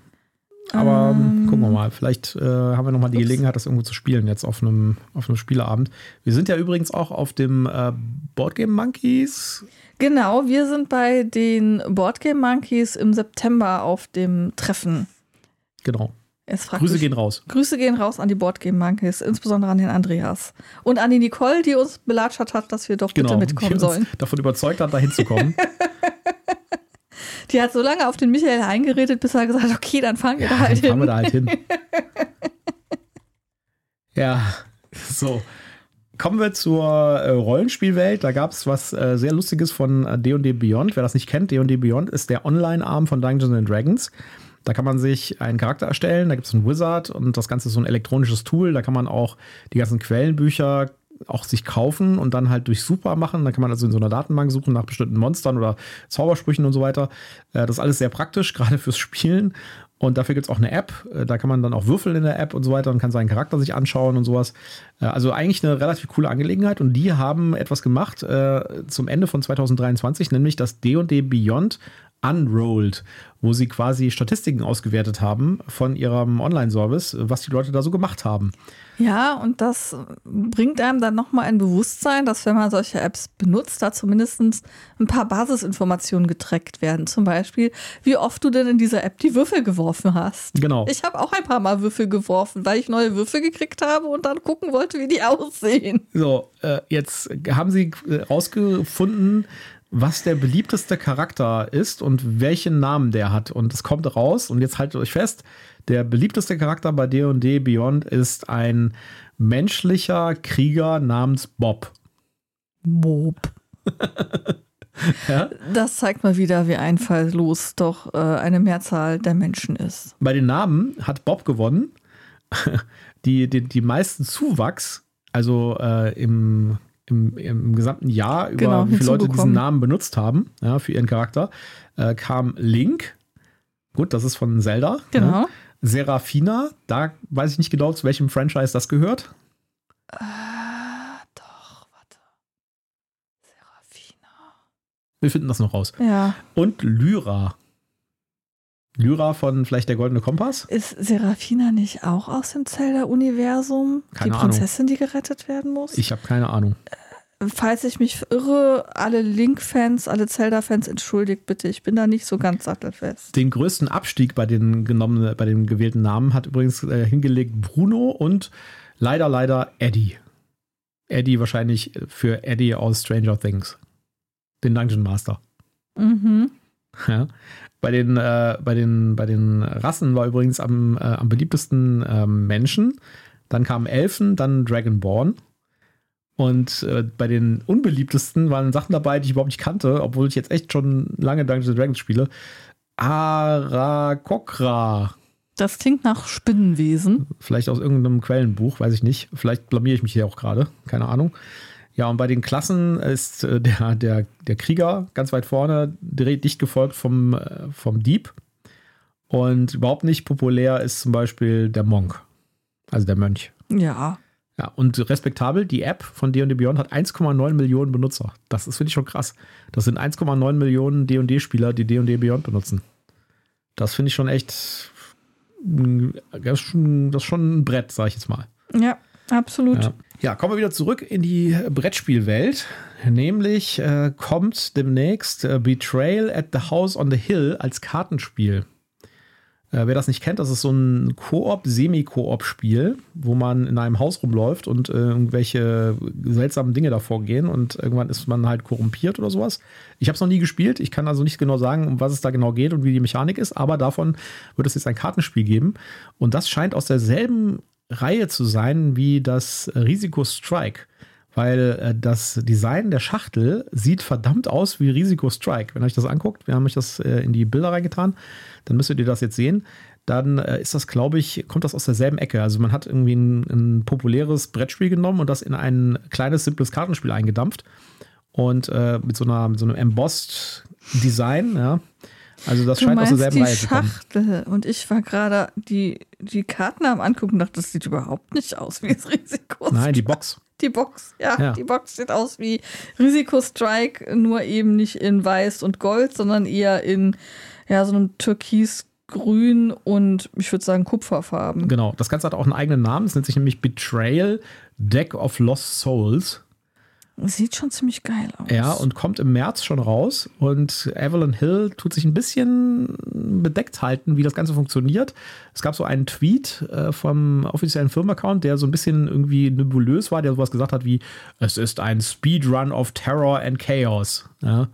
Aber Ähm. gucken wir mal. Vielleicht äh, haben wir noch mal die Ups. Gelegenheit, das irgendwo zu spielen, jetzt auf einem, auf einem Spieleabend. Wir sind ja übrigens auch auf dem äh, Boardgame Monkeys. Genau, wir sind bei den Boardgame Monkeys im September auf dem Treffen. Genau. Grüße mich- gehen raus. Grüße gehen raus an die Boardgame Monkeys, insbesondere an den Andreas. Und an die Nicole, die uns belatschert hat, dass wir doch Genau. bitte mitkommen die uns sollen. davon überzeugt hat, da hinzukommen. <laughs> Die hat so lange auf den Michael eingeredet, bis er gesagt hat, okay, dann fahren wir da halt dann fahren wir hin. da halt hin. <laughs> ja, so. Kommen wir zur äh, Rollenspielwelt. Da gab es was äh, sehr Lustiges von äh, D&D Beyond. Wer das nicht kennt, D&D Beyond ist der Online-Arm von Dungeons and Dragons. Da kann man sich einen Charakter erstellen, da gibt es einen Wizard und das Ganze ist so ein elektronisches Tool. Da kann man auch die ganzen Quellenbücher auch sich kaufen und dann halt durch Super machen. Da kann man also in so einer Datenbank suchen nach bestimmten Monstern oder Zaubersprüchen und so weiter. Äh, Das ist alles sehr praktisch, <laughs> gerade fürs Spielen. Und dafür gibt es auch eine App. Äh, Da kann man dann auch würfeln in der App und so weiter und kann seinen Charakter sich anschauen und sowas. Äh, Also eigentlich eine relativ coole Angelegenheit. Und die haben etwas gemacht äh, zum Ende von 2023, nämlich das D&D Beyond Unrolled, wo sie quasi Statistiken ausgewertet haben von ihrem Online-Service, was die Leute da so gemacht haben. Ja, und das bringt einem dann nochmal ein Bewusstsein, dass wenn man solche Apps benutzt, da zumindest ein paar Basisinformationen getrackt werden. Zum Beispiel, wie oft du denn in dieser App die Würfel geworfen hast. Genau. Ich habe auch ein paar Mal Würfel geworfen, weil ich neue Würfel gekriegt habe und dann gucken wollte, wie die <laughs> aussehen. So, äh, jetzt haben sie äh, rausgefunden, was der beliebteste Charakter ist und welchen Namen der hat. Und es kommt raus, und jetzt haltet euch fest, der beliebteste Charakter bei D&D Beyond ist ein menschlicher Krieger namens Bob. Bob. <laughs> Ja? Das zeigt mal wieder, wie einfallslos doch äh, eine Mehrzahl der Menschen ist. Bei den Namen hat Bob gewonnen. <laughs> Die, die, die meisten Zuwachs, also äh, im, im, im gesamten Jahr, über Genau, wie viele Leute diesen. Namen benutzt haben, ja, für ihren Charakter, äh, kam Link. Gut, das ist von Zelda. Genau. Ja. Serafina, da weiß ich nicht genau, zu welchem Franchise das gehört. Äh, doch, warte. Serafina. Wir finden das noch raus. Ja. Und Lyra. Lyra von vielleicht der Goldene Kompass? Ist Serafina nicht auch aus dem Zelda-Universum? Die Ahnung. Prinzessin, die gerettet werden muss? Ich habe keine Ahnung. Falls ich mich irre, alle Link-Fans, alle Zelda-Fans, entschuldigt bitte, ich bin da nicht so ganz sattelfest. Den größten Abstieg bei den genommenen, bei den gewählten Namen hat übrigens äh, hingelegt Bruno und leider, leider Eddie. Eddie wahrscheinlich für Eddie aus Stranger Things. Den Dungeon Master. Mhm. Ja. Bei den, äh, bei, den, bei den Rassen war übrigens am, äh, am beliebtesten ähm, Menschen. Dann kamen Elfen, dann Dragonborn. Und äh, bei den unbeliebtesten waren Sachen dabei, die ich überhaupt nicht kannte, obwohl ich jetzt echt schon lange Dungeons and Dragons spiele. Arakokra. Das klingt nach Spinnenwesen. Vielleicht aus irgendeinem Quellenbuch, weiß ich nicht. Vielleicht blamiere ich mich hier auch gerade, keine Ahnung. Ja, und bei den Klassen ist äh, der, der, der Krieger ganz weit vorne, dicht gefolgt vom, äh, vom Dieb. Und überhaupt nicht populär ist zum Beispiel der Monk, also der Mönch. Ja. Ja, und respektabel, die App von D&D Beyond hat 1,9 Millionen Benutzer. Das ist, finde ich, schon krass. Das sind 1,9 Millionen D&D-Spieler, die D&D Beyond benutzen. Das finde ich schon echt, das ist schon, das ist schon ein Brett, sage ich jetzt mal. Ja, absolut. Ja. ja. kommen wir wieder zurück in die Brettspielwelt. Nämlich äh, kommt demnächst äh, Betrayal at the House on the Hill als Kartenspiel. Äh, wer das nicht kennt, das ist so ein Koop, Semi-Koop-Spiel, wo man in einem Haus rumläuft und äh, irgendwelche seltsamen Dinge davor gehen und irgendwann ist man halt korrumpiert oder sowas. Ich habe es noch nie gespielt, ich kann also nicht genau sagen, um was es da genau geht und wie die Mechanik ist, aber davon wird es jetzt ein Kartenspiel geben und das scheint aus derselben Reihe zu sein wie das Risiko Strike weil äh, das Design der Schachtel sieht verdammt aus wie Risiko Strike. Wenn ihr euch das anguckt, wir haben euch das äh, in die Bilder reingetan, dann müsstet ihr das jetzt sehen. Dann äh, ist das, glaube ich, kommt das aus derselben Ecke. Also man hat irgendwie ein, ein, populäres Brettspiel genommen und das in ein kleines, simples Kartenspiel eingedampft. Und äh, mit so einer, mit so einem embossed Design, ja. Also das du scheint aus derselben die Reihe zu kommen. Schachtel. Und ich war gerade die, die Karten am angucken und dachte, das sieht überhaupt nicht aus wie das Risiko. Nein, die Box. Die Box, ja, Ja. Die Box sieht aus wie Risiko Strike, nur eben nicht in Weiß und Gold, sondern eher in ja, so einem Türkisgrün und ich würde sagen Kupferfarben. Genau. Das Ganze hat auch einen eigenen Namen. Es nennt sich nämlich Betrayal Deck of Lost Souls. Sieht schon ziemlich geil aus. Ja, und kommt im März schon raus. Und Evelyn Hill tut sich ein bisschen bedeckt halten, wie das Ganze funktioniert. Es gab so einen Tweet äh, vom offiziellen Firmenaccount, der so ein bisschen irgendwie nebulös war, der sowas gesagt hat wie: Es ist ein Speedrun of Terror and Chaos. Ja.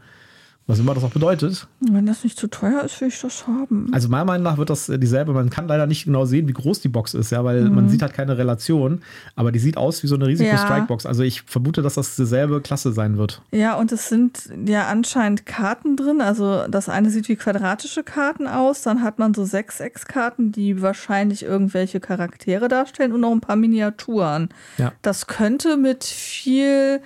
Was immer das auch bedeutet. Wenn das nicht zu teuer ist, will ich das haben. Also meiner Meinung nach wird das äh, dieselbe. Man kann leider nicht genau sehen, wie groß die Box ist, ja, weil man sieht halt keine Relation. Aber die sieht aus wie so eine Risiko-Strike-Box. Also ich vermute, dass das dieselbe Klasse sein wird. Ja, und es sind ja anscheinend Karten drin. Also das eine sieht wie quadratische Karten aus. Dann hat man so Sechseckskarten, die wahrscheinlich irgendwelche Charaktere darstellen und noch ein paar Miniaturen. Ja. Das könnte mit viel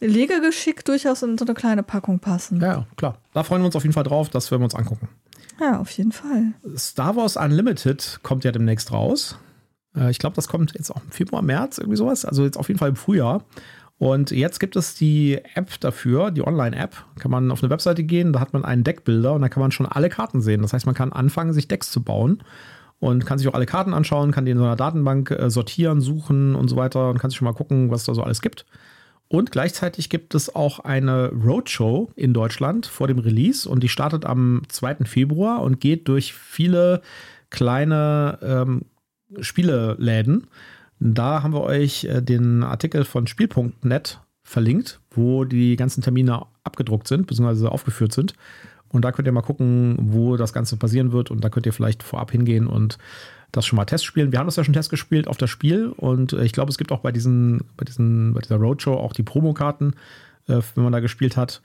Legegeschick durchaus in so eine kleine Packung passen. Ja, ja, klar. Da freuen wir uns auf jeden Fall drauf. Das werden wir uns angucken. Ja, auf jeden Fall. Star Wars Unlimited kommt ja demnächst raus. Äh, Ich glaube, das kommt jetzt auch im Februar, März, irgendwie sowas. Also jetzt auf jeden Fall im Frühjahr. Und jetzt gibt es die App dafür, die Online-App. Kann man auf eine Webseite gehen, da hat man einen Deckbilder und da kann man schon alle Karten sehen. Das heißt, man kann anfangen, sich Decks zu bauen und kann sich auch alle Karten anschauen, kann die in so einer Datenbank äh, sortieren, suchen und so weiter und kann sich schon mal gucken, was da so alles gibt. Und gleichzeitig gibt es auch eine Roadshow in Deutschland vor dem Release und die startet am 2. Februar und geht durch viele kleine ähm, Spieleläden. Da haben wir euch äh, den Artikel von Spiel.net verlinkt, wo die ganzen Termine abgedruckt sind, beziehungsweise aufgeführt sind. Und da könnt ihr mal gucken, wo das Ganze passieren wird. Und da könnt ihr vielleicht vorab hingehen und das schon mal Test spielen. Wir haben das ja schon Test gespielt auf das Spiel. Und äh, ich glaube, es gibt auch bei, diesen, bei, diesen, bei dieser Roadshow auch die Promokarten, äh, wenn man da gespielt hat.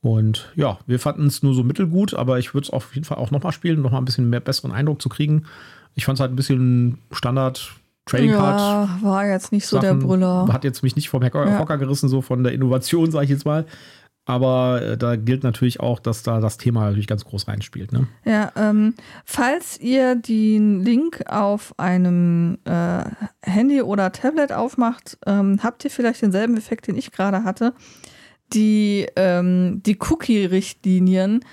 Und ja, wir fanden es nur so mittelgut, aber ich würde es auf jeden Fall auch nochmal spielen, um nochmal ein bisschen mehr besseren Eindruck zu kriegen. Ich fand es halt ein bisschen Standard Trading Card. Ja, war jetzt nicht so der Sachen. Brüller. Hat jetzt mich nicht vom Hocker, Ja. Hocker gerissen, so von der Innovation, sage ich jetzt mal. Aber äh, da gilt natürlich auch, dass da das Thema natürlich ganz groß reinspielt. Ne? Ja, ähm, falls ihr den Link auf einem äh, Handy oder Tablet aufmacht, ähm, habt ihr vielleicht denselben Effekt, den ich gerade hatte. Die, ähm, die Cookie-Richtlinien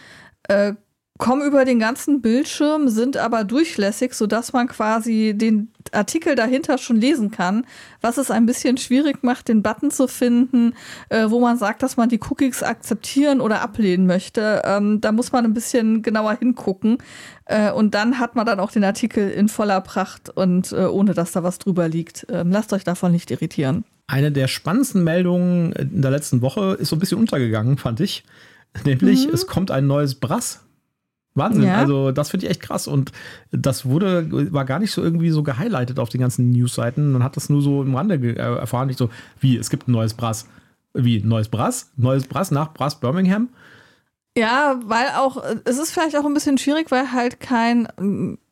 äh, kommen über den ganzen Bildschirm, sind aber durchlässig, sodass man quasi den Artikel dahinter schon lesen kann, was es ein bisschen schwierig macht, den Button zu finden, äh, wo man sagt, dass man die Cookies akzeptieren oder ablehnen möchte. Ähm, da muss man ein bisschen genauer hingucken. Äh, und dann hat man dann auch den Artikel in voller Pracht und äh, ohne dass da was drüber liegt. Ähm, lasst euch davon nicht irritieren. Eine der spannendsten Meldungen in der letzten Woche ist so ein bisschen untergegangen, fand ich. Nämlich, es kommt ein neues Brass. Wahnsinn. Ja. Also, das finde ich echt krass. Und das wurde, war gar nicht so irgendwie so gehighlightet auf den ganzen Newsseiten. Man hat das nur so im Rande äh, erfahren. Nicht so, wie, es gibt ein neues Brass. Wie, neues Brass? Neues Brass nach Brass Birmingham? Ja, weil auch, es ist vielleicht auch ein bisschen schwierig, weil halt kein,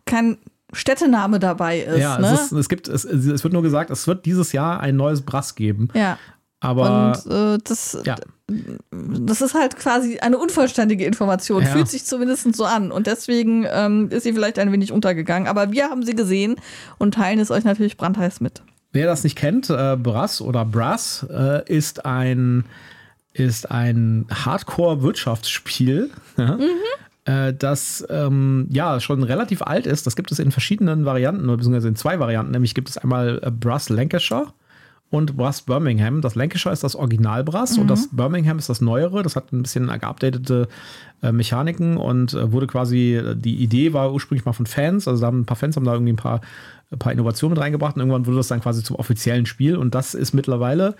kein Städtename dabei ist. Ja, ne? es, ist, es gibt, es, es wird nur gesagt, es wird dieses Jahr ein neues Brass geben. ja. Aber Und äh, das, ja. Das ist halt quasi eine unvollständige Information. Ja. Fühlt sich zumindest so an. Und deswegen ähm, ist sie vielleicht ein wenig untergegangen. Aber wir haben sie gesehen und teilen es euch natürlich brandheiß mit. Wer das nicht kennt, äh, Brass oder Brass äh, ist ein, ist ein Hardcore-Wirtschaftsspiel, ja, äh, das ähm, ja schon relativ alt ist. Das gibt es in verschiedenen Varianten, beziehungsweise in zwei Varianten. Nämlich gibt es einmal äh, Brass Lancashire und Brass Birmingham. Das Lancashire ist das Original-Brass und das Birmingham ist das neuere. Das hat ein bisschen geupdatete äh, Mechaniken und äh, wurde quasi, äh, die Idee war ursprünglich mal von Fans, also da haben ein paar Fans haben da irgendwie ein paar, ein paar Innovationen mit reingebracht und irgendwann wurde das dann quasi zum offiziellen Spiel und das ist mittlerweile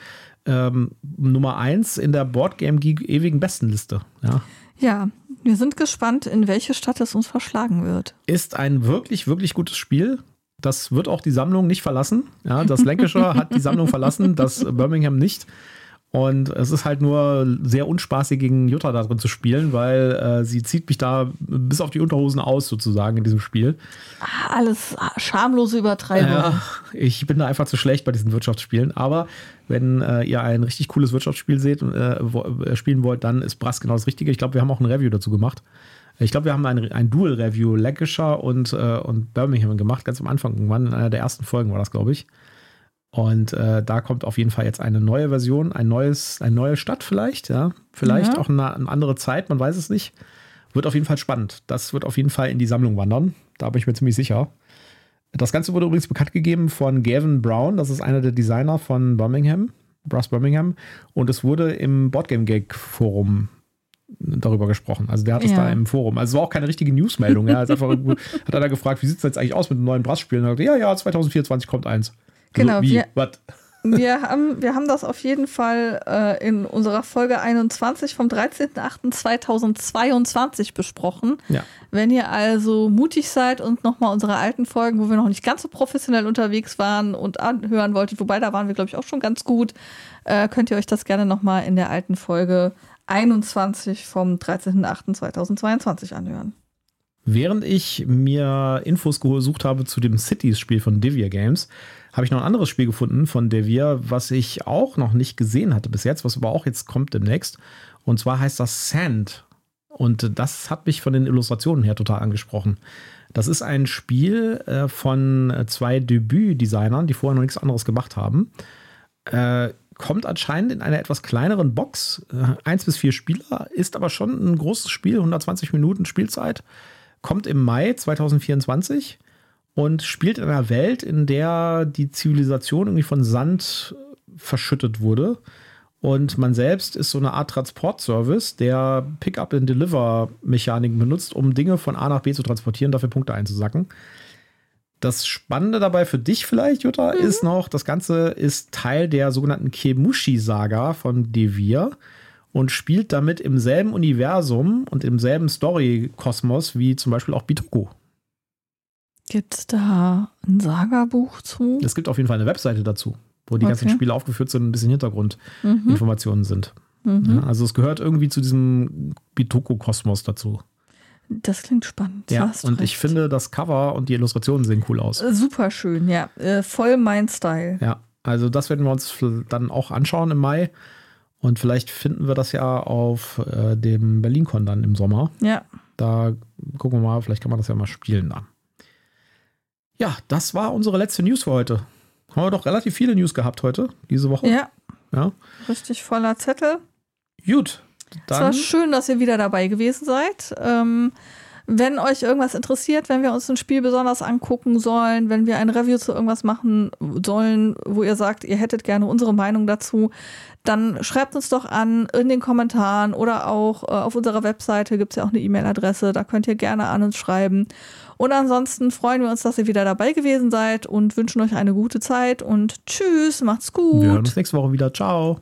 ähm, Nummer eins in der Boardgame Geek ewigen Bestenliste. Ja. Ja, wir sind gespannt, in welche Stadt es uns verschlagen wird. Ist ein wirklich, wirklich gutes Spiel. Das wird auch die Sammlung nicht verlassen. Ja, das Lancashire hat die Sammlung verlassen, das Birmingham nicht. Und es ist halt nur sehr unspaßig gegen Jutta da drin zu spielen, weil äh, sie zieht mich da bis auf die Unterhosen aus, sozusagen, in diesem Spiel. Ah, Alles schamlose Übertreibung. Ja, ich bin da einfach zu schlecht bei diesen Wirtschaftsspielen. Aber wenn äh, ihr ein richtig cooles Wirtschaftsspiel seht und äh, äh, spielen wollt, dann ist Brass genau das Richtige. Ich glaube, wir haben auch ein Review dazu gemacht. Ich glaube, wir haben ein, ein Dual-Review, Lancashire und, äh, und Birmingham gemacht, ganz am Anfang irgendwann. In einer der ersten Folgen war das, glaube ich. Und äh, da kommt auf jeden Fall jetzt eine neue Version, ein neues, eine neue Stadt vielleicht, ja. Vielleicht Ja. auch eine, eine andere Zeit, man weiß es nicht. Wird auf jeden Fall spannend. Das wird auf jeden Fall in die Sammlung wandern. Da bin ich mir ziemlich sicher. Das Ganze wurde übrigens bekannt gegeben von Gavin Brown. Das ist einer der Designer von Birmingham, Brass Birmingham. Und es wurde im Boardgame Gag Forum darüber gesprochen. Also der hat es Ja. da im Forum. Also es war auch keine richtige Newsmeldung. Ja. Ist einfach <laughs> hat einer gefragt, wie sieht es jetzt eigentlich aus mit den neuen Brass-Spielen? Und er hat gesagt, ja, ja, 2024 kommt eins. Genau, So, wie? wir- Was? Wir haben, wir haben das auf jeden Fall äh, in unserer Folge 21 vom 13.08.2022 besprochen. Ja. Wenn ihr also mutig seid und nochmal unsere alten Folgen, wo wir noch nicht ganz so professionell unterwegs waren und anhören wolltet, wobei da waren wir, glaube ich, auch schon ganz gut, äh, könnt ihr euch das gerne nochmal in der alten Folge 21 vom 13.08.2022 anhören. Während ich mir Infos gesucht habe zu dem Cities-Spiel von Devia Games, habe ich noch ein anderes Spiel gefunden von Devia, was ich auch noch nicht gesehen hatte bis jetzt, was aber auch jetzt kommt demnächst. Und zwar heißt das Sand. Und das hat mich von den Illustrationen her total angesprochen. Das ist ein Spiel äh, von äh, zwei Debüt-Designern, die vorher noch nichts anderes gemacht haben. Äh, kommt anscheinend in einer etwas kleineren Box. Äh, eins bis vier Spieler, ist aber schon ein großes Spiel, 120 Minuten Spielzeit. Kommt im Mai 2024 und spielt in einer Welt, in der die Zivilisation irgendwie von Sand äh, verschüttet wurde. Und man selbst ist so eine Art Transportservice, der Pick-up-and-Deliver-Mechaniken benutzt, um Dinge von A nach B zu transportieren, dafür Punkte einzusacken. Das Spannende dabei für dich vielleicht, Jutta, ist noch, das Ganze ist Teil der sogenannten Kemushi-Saga von Devir und spielt damit im selben Universum und im selben Story-Kosmos wie zum Beispiel auch Bitoku. Gibt es da ein Saga-Buch zu? Es gibt auf jeden Fall eine Webseite dazu, wo die Okay. ganzen Spiele aufgeführt sind und ein bisschen Mhm. Hintergrundinformationen sind. Mhm. Also es gehört irgendwie zu diesem Bitoku-Kosmos dazu. Das klingt spannend. Ja, und ich recht. finde, das Cover und die Illustrationen sehen cool aus. Äh, Super schön, ja. Äh, voll mein Style. Ja, also das werden wir uns dann auch anschauen im Mai. Und vielleicht finden wir das ja auf äh, dem BerlinCon dann im Sommer. Ja. Da gucken wir mal, vielleicht kann man das ja mal spielen dann. Ja, das war unsere letzte News für heute. Haben wir doch relativ viele News gehabt heute, diese Woche. Ja, Ja. richtig voller Zettel. Gut. Es war Dann, schön, dass ihr wieder dabei gewesen seid. Ähm, wenn euch irgendwas interessiert, wenn wir uns ein Spiel besonders angucken sollen, wenn wir ein Review zu irgendwas machen sollen, wo ihr sagt, ihr hättet gerne unsere Meinung dazu, dann schreibt uns doch an in den Kommentaren oder auch äh, auf unserer Webseite gibt es ja auch eine E-Mail-Adresse, da könnt ihr gerne an uns schreiben. Und ansonsten freuen wir uns, dass ihr wieder dabei gewesen seid und wünschen euch eine gute Zeit und tschüss, macht's gut. wir hören uns nächste Woche wieder. Ciao.